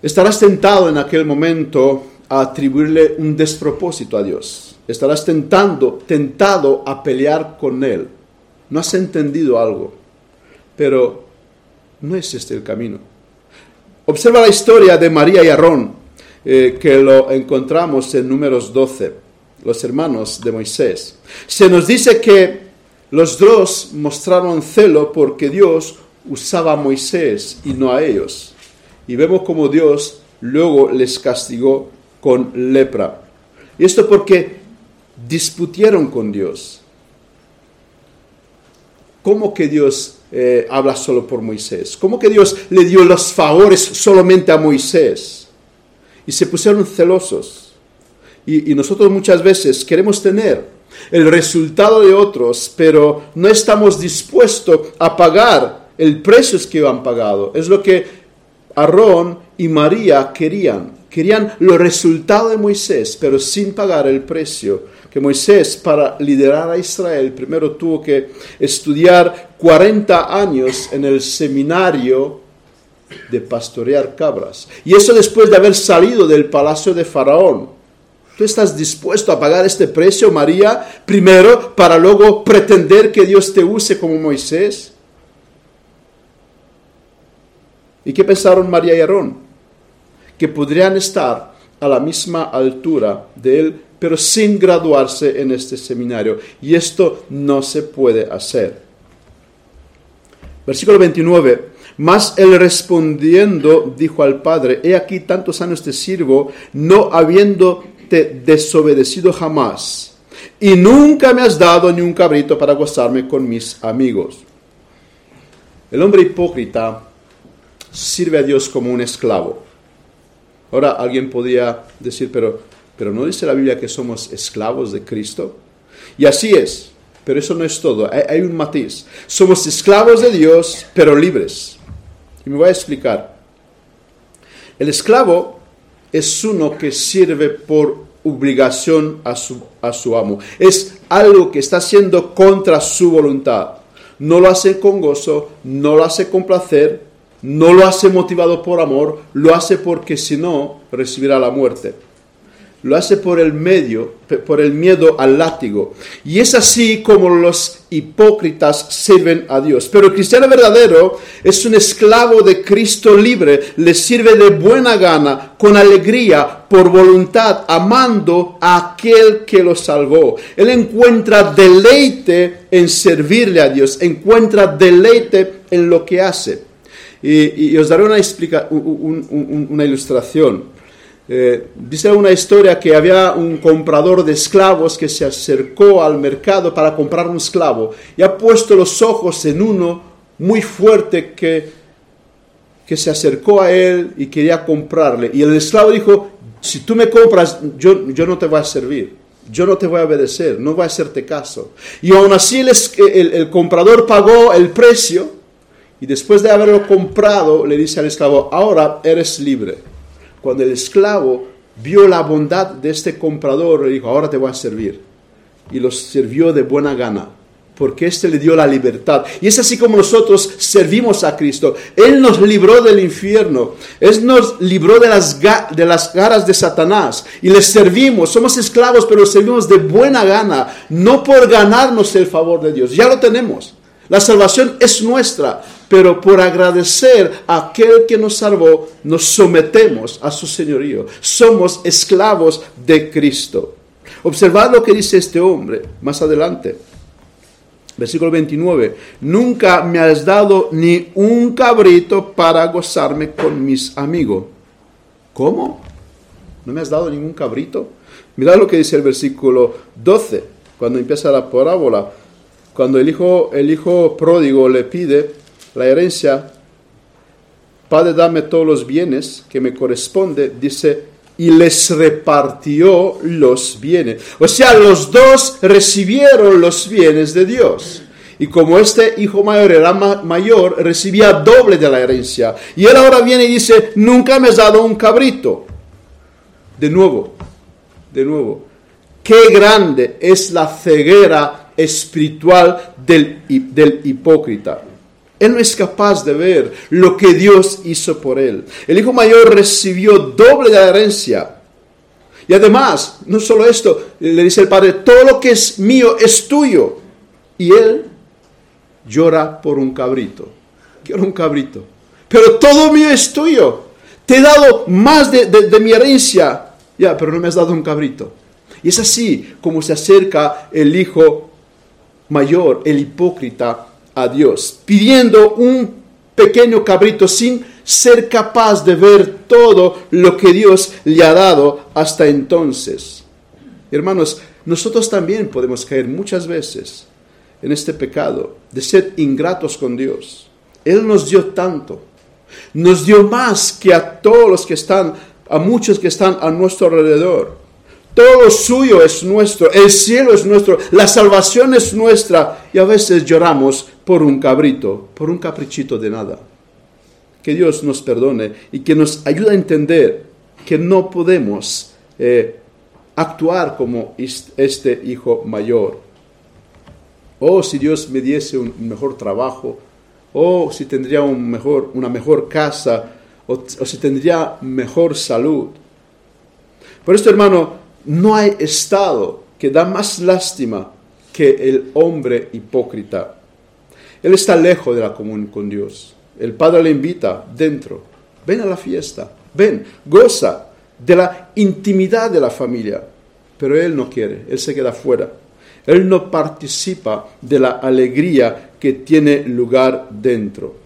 estarás tentado en aquel momento a atribuirle un despropósito a Dios. Estarás tentando, tentado a pelear con Él. No has entendido algo, pero no es este el camino. Observa la historia de María y Aarón, eh, que lo encontramos en números 12, los hermanos de Moisés. Se nos dice que Los dos mostraron celo porque Dios usaba a Moisés y no a ellos. Y vemos como Dios luego les castigó con lepra. Y esto porque disputieron con Dios. ¿Cómo que Dios eh, habla solo por Moisés? ¿Cómo que Dios le dio los favores solamente a Moisés? Y se pusieron celosos. y nosotros muchas veces queremos tener el resultado de otros, pero no estamos dispuestos a pagar el precio que han pagado. Es lo que Aarón y María querían. Querían los resultados de Moisés, pero sin pagar el precio que Moisés para liderar a Israel primero tuvo que estudiar 40 años en el seminario de pastorear cabras. Y eso después de haber salido del palacio de Faraón. ¿Tú estás dispuesto a pagar este precio, María, primero para luego pretender que Dios te use como Moisés? ¿Y qué pensaron María y Aarón? Que podrían estar a la misma altura de él, pero sin graduarse en este seminario. Y esto no se puede hacer. Versículo 29. Mas él respondiendo dijo al padre, he aquí tantos años te sirvo, no habiéndote desobedecido jamás, y nunca me has dado ni un cabrito para gozarme con mis amigos. El hombre hipócrita sirve a Dios como un esclavo. Ahora alguien podría decir, pero, pero ¿no dice la Biblia que somos esclavos de Cristo? Y así es, pero eso no es todo, hay, un matiz. Somos esclavos de Dios, pero libres. Y me voy a explicar. El esclavo es uno que sirve por obligación a su, a su amo. Es algo que está haciendo contra su voluntad. No lo hace con gozo, no lo hace con placer, no lo hace motivado por amor, lo hace porque si no recibirá la muerte. Lo hace por el medio, por el miedo al látigo. Y es así como los hipócritas sirven a Dios. Pero el cristiano verdadero es un esclavo de Cristo libre, le sirve de buena gana, con alegría, por voluntad, amando a aquel que lo salvó. Él encuentra deleite en servirle a Dios, encuentra deleite en lo que hace. Y, os daré una, explica, una ilustración. Eh, dice una historia que había un comprador de esclavos que se acercó al mercado para comprar un esclavo y ha puesto los ojos en uno muy fuerte que, que se acercó a él y quería comprarle. Y el esclavo dijo, si tú me compras, yo, yo no te voy a servir. Yo no te voy a obedecer, no voy a hacerte caso. Y aún así el comprador pagó el precio y después de haberlo comprado, le dice al esclavo, ahora eres libre. Cuando el esclavo vio la bondad de este comprador, le dijo, ahora te voy a servir. Y los sirvió de buena gana, porque éste le dio la libertad. Y es así como nosotros servimos a Cristo. Él nos libró del infierno, Él nos libró de las, de las garras de Satanás. Y le servimos, somos esclavos, pero servimos de buena gana, no por ganarnos el favor de Dios. Ya lo tenemos. La salvación es nuestra, pero por agradecer a aquel que nos salvó, nos sometemos a su señorío. Somos esclavos de Cristo. Observad lo que dice este hombre más adelante. Versículo 29. Nunca me has dado ni un cabrito para gozarme con mis amigos. ¿Cómo? ¿No me has dado ningún cabrito? Mirad lo que dice el versículo 12, cuando empieza la parábola cuando el hijo, el hijo pródigo le pide la herencia, Padre, dame todos los bienes que me corresponde, dice, y les repartió los bienes. O sea, los dos recibieron los bienes de Dios. Y como este hijo mayor era mayor, recibía doble de la herencia. Y él ahora viene y dice, nunca me has dado un cabrito. De nuevo, de nuevo, qué grande es la ceguera espiritual del, del hipócrita. Él no es capaz de ver lo que Dios hizo por él. El hijo mayor recibió doble de la herencia. Y además, no solo esto, le dice el padre, todo lo que es mío es tuyo. Y él llora por un cabrito. Quiero un cabrito. Pero todo mío es tuyo. Te he dado más de, de mi herencia. Ya, pero no me has dado un cabrito. Y es así como se acerca el hijo mayor, el hipócrita, a Dios, pidiendo un pequeño cabrito sin ser capaz de ver todo lo que Dios le ha dado hasta entonces. Hermanos, nosotros también podemos caer muchas veces en este pecado de ser ingratos con Dios. Él nos dio tanto, nos dio más que a todos los que están, a muchos que están a nuestro alrededor. Todo suyo es nuestro, el cielo es nuestro, la salvación es nuestra y a veces lloramos por un cabrito, por un caprichito de nada que Dios nos perdone y que nos ayude a entender que no podemos eh, actuar como este hijo mayor. O si Dios me diese un mejor trabajo, o si tendría un mejor, una mejor casa, o, o si tendría mejor salud. Por esto, hermano, no hay estado que da más lástima que el hombre hipócrita. Él está lejos de la comunión con Dios. El padre le invita dentro, ven a la fiesta, ven, goza de la intimidad de la familia. Pero él no quiere, él se queda fuera. Él no participa de la alegría que tiene lugar dentro.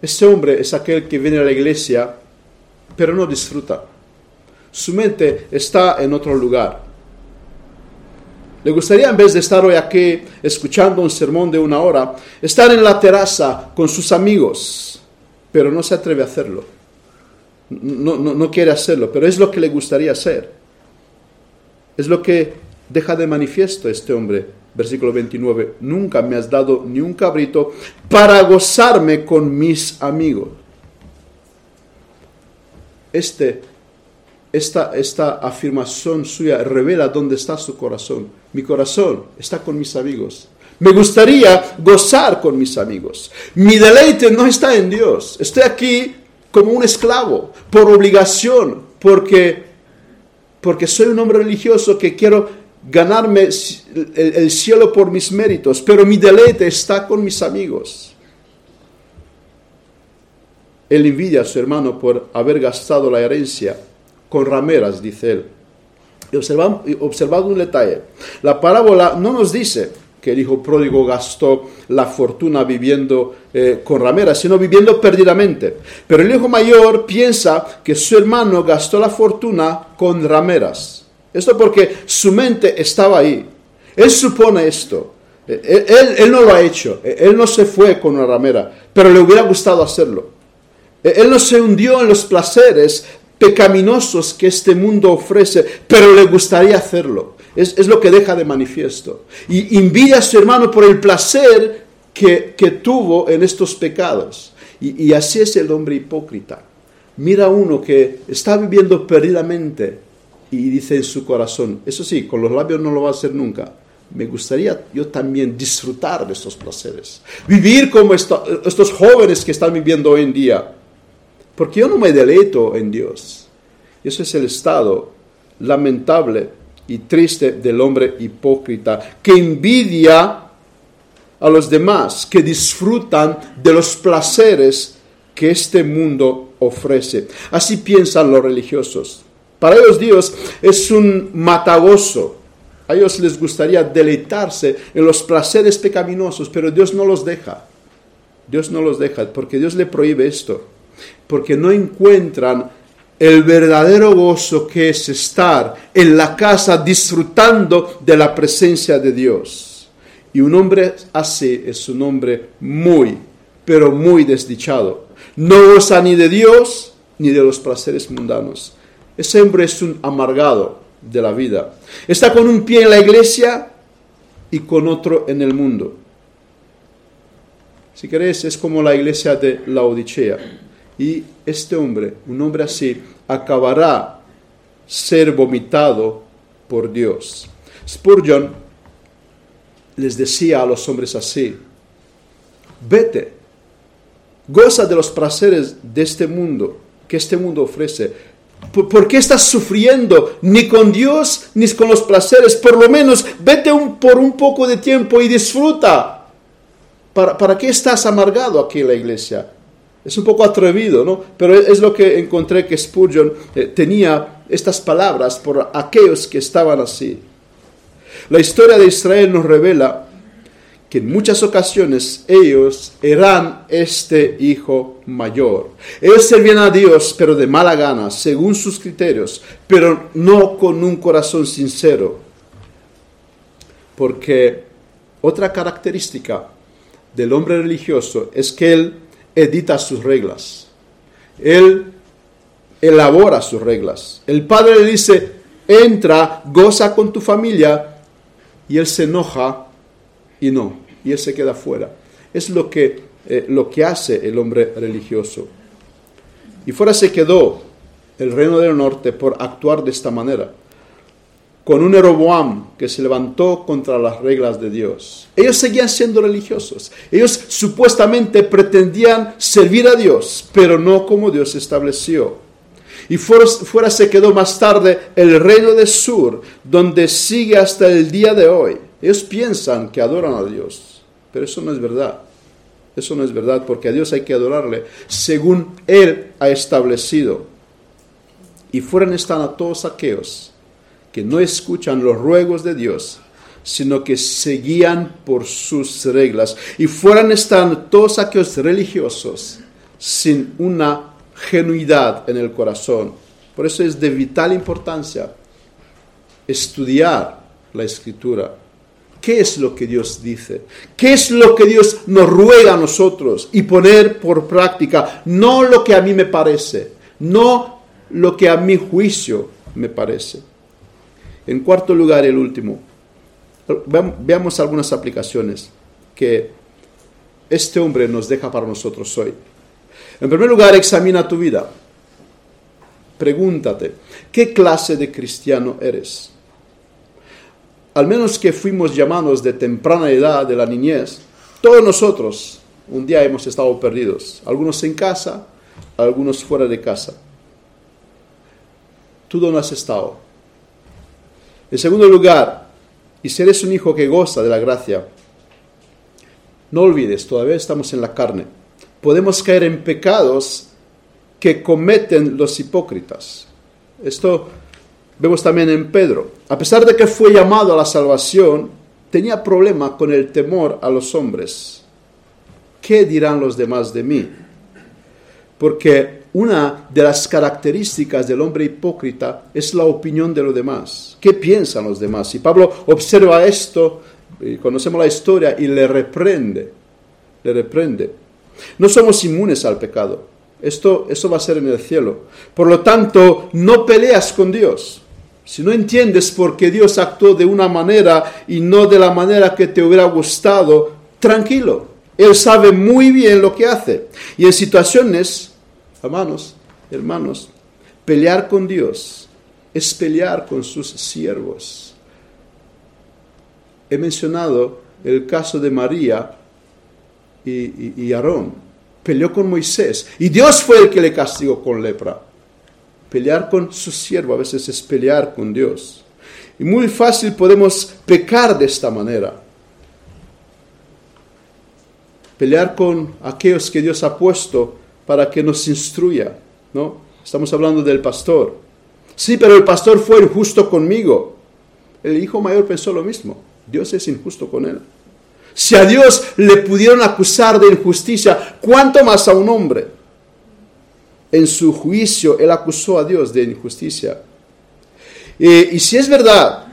Este hombre es aquel que viene a la iglesia, pero no disfruta. Su mente está en otro lugar. Le gustaría, en vez de estar hoy aquí escuchando un sermón de una hora, estar en la terraza con sus amigos, pero no se atreve a hacerlo. No, no, quiere hacerlo, pero es lo que le gustaría hacer. Es lo que deja de manifiesto este hombre. Versículo 29. Nunca me has dado ni un cabrito para gozarme con mis amigos. Este esta, esta afirmación suya revela dónde está su corazón. Mi corazón está con mis amigos. Me gustaría gozar con mis amigos. Mi deleite no está en Dios. Estoy aquí como un esclavo, por obligación, porque, porque soy un hombre religioso que quiero ganarme el, el cielo por mis méritos, pero mi deleite está con mis amigos. Él envidia a su hermano por haber gastado la herencia con rameras, dice él. Y observad, un detalle. La parábola no nos dice que el hijo pródigo gastó la fortuna viviendo eh, con rameras, sino viviendo perdidamente. Pero el hijo mayor piensa que su hermano gastó la fortuna con rameras. Esto porque su mente estaba ahí. Él supone esto. Eh, él, él, no lo ha hecho. Eh, él no se fue con una ramera, pero le hubiera gustado hacerlo. Él no se hundió en los placeres pecaminosos que este mundo ofrece, pero le gustaría hacerlo. Es, lo que deja de manifiesto. Y envidia a su hermano por el placer que, tuvo en estos pecados. Y, y, así es el hombre hipócrita. Mira uno que está viviendo perdidamente y dice en su corazón, eso sí, con los labios no lo va a hacer nunca. Me gustaría yo también disfrutar de estos placeres. Vivir como estos jóvenes que están viviendo hoy en día porque yo no me deleito en Dios. Eso es el estado lamentable y triste del hombre hipócrita, que envidia a los demás, que disfrutan de los placeres que este mundo ofrece. Así piensan los religiosos. Para ellos Dios es un matagoso. A ellos les gustaría deleitarse en los placeres pecaminosos, pero Dios no los deja. Dios no los deja porque Dios le prohíbe esto porque no encuentran el verdadero gozo que es estar en la casa disfrutando de la presencia de Dios. Y un hombre así es un hombre muy, pero muy desdichado. No goza ni de Dios ni de los placeres mundanos. Ese hombre es un amargado de la vida. Está con un pie en la iglesia y con otro en el mundo. Si queréis, es como la iglesia de la Odisea y este hombre, un hombre así, acabará ser vomitado por Dios. Spurgeon les decía a los hombres así, vete, goza de los placeres de este mundo, que este mundo ofrece. ¿Por, qué estás sufriendo? Ni con Dios, ni con los placeres. Por lo menos vete un, por un poco de tiempo y disfruta. ¿Para, ¿Para qué estás amargado aquí en la iglesia? Es un poco atrevido, ¿no? Pero es lo que encontré que Spurgeon eh, tenía estas palabras por aquellos que estaban así. La historia de Israel nos revela que en muchas ocasiones ellos eran este hijo mayor. Ellos servían a Dios, pero de mala gana, según sus criterios, pero no con un corazón sincero. Porque otra característica del hombre religioso es que él edita sus reglas. Él elabora sus reglas. El padre le dice, entra, goza con tu familia, y él se enoja y no, y él se queda fuera. Es lo que, eh, lo que hace el hombre religioso. Y fuera se quedó el reino del norte por actuar de esta manera, con un Jeroboam que se levantó contra las reglas de Dios. Ellos seguían siendo religiosos. Ellos supuestamente pretendían servir a Dios, pero no como Dios estableció. Y fuera, se quedó más tarde el reino de Sur, donde sigue hasta el día de hoy. Ellos piensan que adoran a Dios, pero eso no es verdad. Eso no es verdad, porque a Dios hay que adorarle según Él ha establecido. Y fuera están a todos aquellos que no escuchan los ruegos de Dios, sino que seguían por sus reglas. Y fuera están todos aquellos religiosos sin una genuidad en el corazón. Por eso es de vital importancia estudiar la escritura ¿Qué es lo que Dios dice? ¿Qué es lo que Dios nos ruega a nosotros? Y poner por práctica, no lo que a mí me parece, no lo que a mi juicio me parece. En cuarto lugar, el último, veamos algunas aplicaciones que este hombre nos deja para nosotros hoy. En primer lugar, examina tu vida. Pregúntate, ¿qué clase de cristiano eres? al menos que fuimos llamados de temprana edad, de la niñez, todos nosotros un día hemos estado perdidos, algunos en casa, algunos fuera de casa. ¿Tú dónde has estado? En segundo lugar, y si eres un hijo que goza de la gracia, no olvides, todavía estamos en la carne. Podemos caer en pecados que cometen los hipócritas. Esto Vemos también en Pedro, a pesar de que fue llamado a la salvación, tenía problema con el temor a los hombres. ¿Qué dirán los demás de mí? Porque una de las características del hombre hipócrita es la opinión de los demás. ¿Qué piensan los demás? Y Pablo observa esto, y conocemos la historia, y le reprende. Le reprende. No somos inmunes al pecado. Esto, eso va a ser en el cielo. Por lo tanto, no peleas con Dios. Si no entiendes por qué Dios actuó de una manera y no de la manera que te hubiera gustado, tranquilo. Él sabe muy bien lo que hace. Y en situaciones, hermanos, hermanos, pelear con Dios es pelear con sus siervos. He mencionado el caso de María y, y Aarón. Peleó con Moisés y Dios fue el que le castigó con lepra. Pelear con su siervo a veces es pelear con Dios. Y muy fácil podemos pecar de esta manera. Pelear con aquellos que Dios ha puesto para que nos instruya, ¿no? Estamos hablando del pastor. Sí, pero el pastor fue injusto conmigo. El hijo mayor pensó lo mismo. Dios es injusto con él. Si a Dios le pudieron acusar de injusticia, ¿cuánto más a un hombre? en su juicio, él acusó a Dios de injusticia. y si es verdad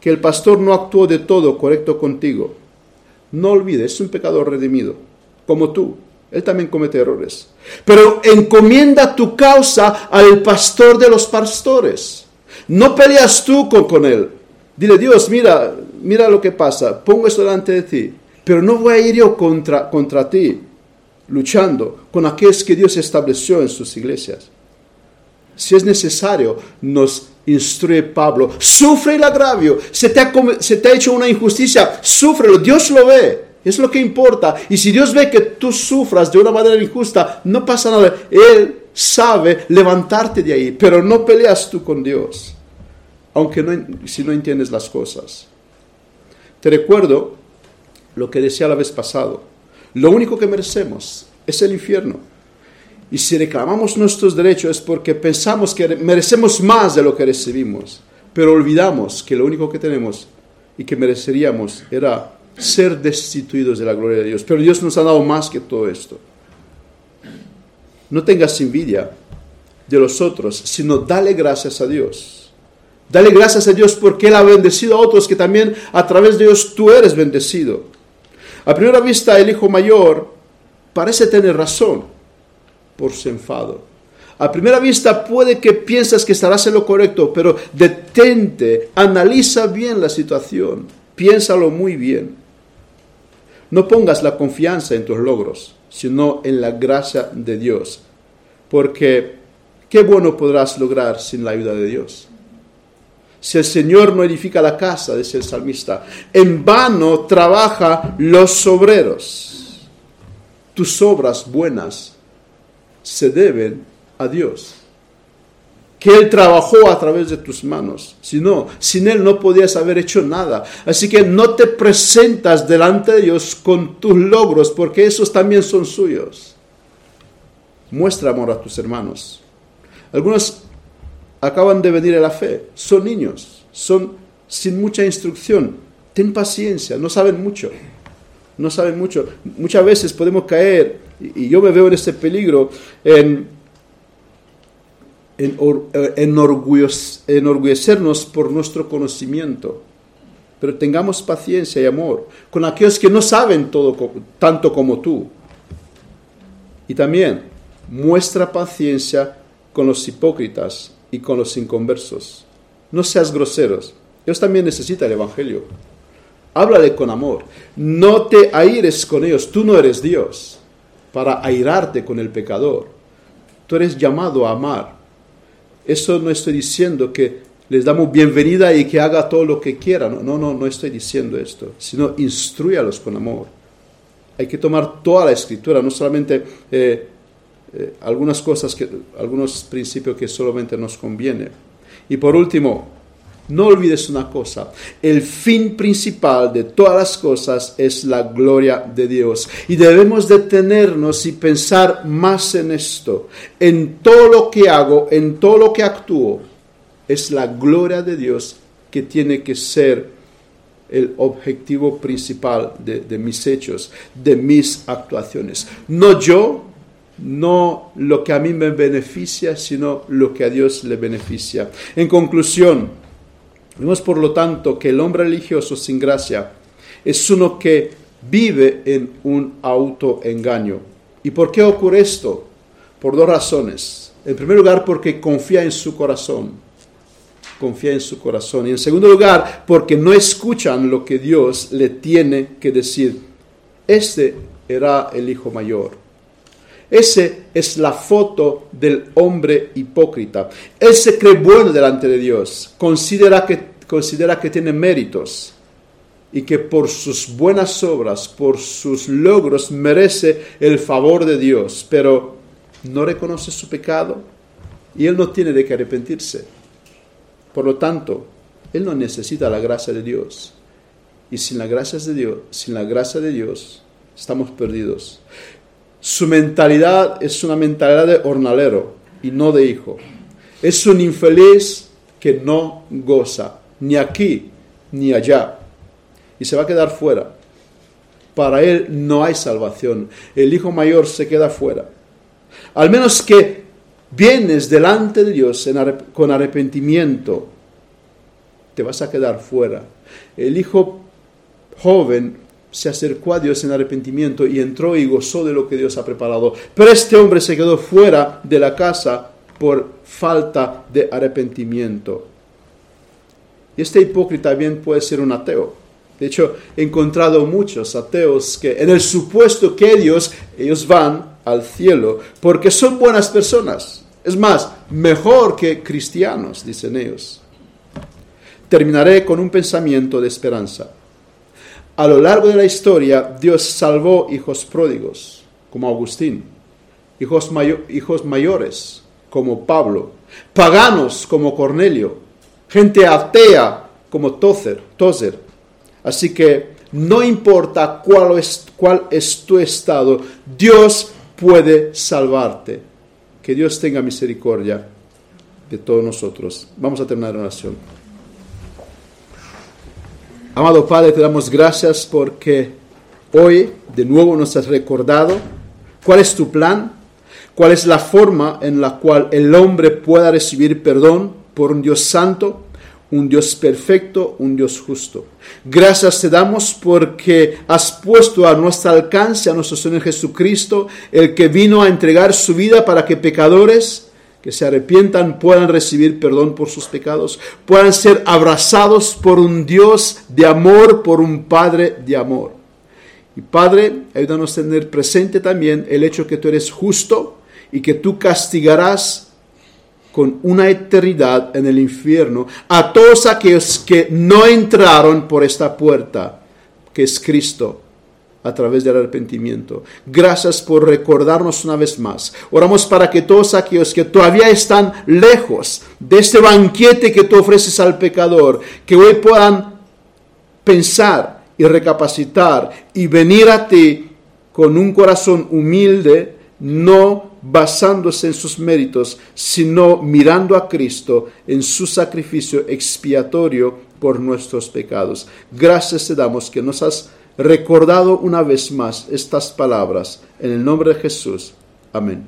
que el pastor no actuó de todo correcto contigo, no olvides, es un pecador redimido, como tú. Él también comete errores. Pero encomienda tu causa al pastor de los pastores. No peleas tú con, él. Dile, Dios, mira, mira lo que pasa. Pongo esto delante de ti. Pero no voy a ir yo contra, contra ti luchando con aquellos que Dios estableció en sus iglesias. Si es necesario, nos instruye Pablo, sufre el agravio, se te, ha, se te ha hecho una injusticia, sufrelo, Dios lo ve, es lo que importa. Y si Dios ve que tú sufras de una manera injusta, no pasa nada, Él sabe levantarte de ahí, pero no peleas tú con Dios, aunque si no entiendes las cosas. Te recuerdo lo que decía la vez pasado lo único que merecemos es el infierno. Y si reclamamos nuestros derechos es porque pensamos que merecemos más de lo que recibimos, pero olvidamos que lo único que tenemos y que mereceríamos era ser destituidos de la gloria de Dios. Pero Dios nos ha dado más que todo esto. No tengas envidia de los otros, sino dale gracias a Dios. Dale gracias a Dios porque Él ha bendecido a otros que también a través de Dios tú eres bendecido. A primera vista el hijo mayor parece tener razón por su enfado. A primera vista puede que piensas que estarás en lo correcto, pero detente, analiza bien la situación, piénsalo muy bien. No pongas la confianza en tus logros, sino en la gracia de Dios, porque ¿qué bueno podrás lograr sin la ayuda de Dios? Si el Señor no edifica la casa, dice el salmista, en vano trabaja los obreros. Tus obras buenas se deben a Dios. Que Él trabajó a través de tus manos. Si no, sin Él no podías haber hecho nada. Así que no te presentas delante de Dios con tus logros, porque esos también son suyos. Muestra amor a tus hermanos. Algunos acaban de venir a la fe, son niños, son sin mucha instrucción. Ten paciencia, no saben mucho. No saben mucho. Muchas veces podemos caer, y yo me veo en este peligro, en enorgullecernos por nuestro conocimiento, pero tengamos paciencia y amor con aquellos que no saben todo tanto como tú. Y también muestra paciencia con los hipócritas y con los inconversos. No seas groseros. Ellos también necesitan el Evangelio. Háblale con amor. No te aires con ellos. Tú no eres Dios para airarte con el pecador. Tú eres llamado a amar eso no estoy diciendo que les damos bienvenida y que haga todo lo que quiera. No, no, no, estoy diciendo esto, sino instruyalos con amor. Hay que tomar toda la escritura, no solamente eh, eh, algunas cosas, que, algunos principios que solamente nos conviene. Y por último, no olvides una cosa, el fin principal de todas las cosas es la gloria de Dios. Y debemos detenernos y pensar más en esto. En todo lo que hago, en todo lo que actúo, es la gloria de Dios que tiene que ser el objetivo principal de, mis hechos, de mis actuaciones. No yo, no lo que a mí me beneficia, sino lo que a Dios le beneficia. En conclusión, Vemos por lo tanto que el hombre religioso sin gracia es uno que vive en un autoengaño. ¿Y por qué ocurre esto? Por dos razones. En primer lugar, porque confía en su corazón. Confía en su corazón. Y en segundo lugar, porque no escuchan lo que Dios le tiene que decir. Este era el hijo mayor. Ese es la foto del hombre hipócrita. Él se cree bueno delante de Dios, considera que, considera que tiene méritos y que por sus buenas obras, por sus logros, merece el favor de Dios, pero no reconoce su pecado y él no tiene de qué arrepentirse. Por lo tanto, él no necesita la gracia de Dios. Y sin la gracia de Dios, sin la gracia de Dios, estamos perdidos. Su mentalidad es una mentalidad de hornalero y no de hijo. Es un infeliz que no goza, ni aquí ni allá. Y se va a quedar fuera. Para él no hay salvación. El hijo mayor se queda fuera. Al menos que vienes delante de Dios con arrepentimiento, te vas a quedar fuera. El hijo joven se acercó a Dios en arrepentimiento y entró y gozó de lo que Dios ha preparado. Pero este hombre se quedó fuera de la casa por falta de arrepentimiento. Y este hipócrita bien puede ser un ateo. De hecho, he encontrado muchos ateos que en el supuesto que ellos, ellos van al cielo porque son buenas personas. Es más, mejor que cristianos, dicen ellos. Terminaré con un pensamiento de esperanza. A lo largo de la historia, Dios salvó hijos pródigos, como Agustín, hijos, hijos mayores, como Pablo, paganos, como Cornelio, gente atea, como Tozer, Tozer. Así que no importa cuál es, cuál es tu estado, Dios puede salvarte. Que Dios tenga misericordia de todos nosotros. Vamos a terminar la oración. Amado Padre, te damos gracias porque hoy de nuevo nos has recordado cuál es tu plan, cuál es la forma en la cual el hombre pueda recibir perdón por un Dios santo, un Dios perfecto, un Dios justo. Gracias te damos porque has puesto a nuestro alcance a nuestro Señor Jesucristo, el que vino a entregar su vida para que pecadores que se arrepientan puedan recibir perdón por sus pecados, puedan ser abrazados por un Dios de amor, por un Padre de amor. Y Padre, ayúdanos a tener presente también el hecho que tú eres justo y que tú castigarás con una eternidad en el infierno a todos aquellos que no entraron por esta puerta, que es Cristo a través del arrepentimiento. Gracias por recordarnos una vez más. Oramos para que todos aquellos que todavía están lejos de este banquete que tú ofreces al pecador, que hoy puedan pensar y recapacitar y venir a ti con un corazón humilde, no basándose en sus méritos, sino mirando a Cristo en su sacrificio expiatorio por nuestros pecados. Gracias te damos que nos has recordado una vez más estas palabras. En el nombre de Jesús. Amén.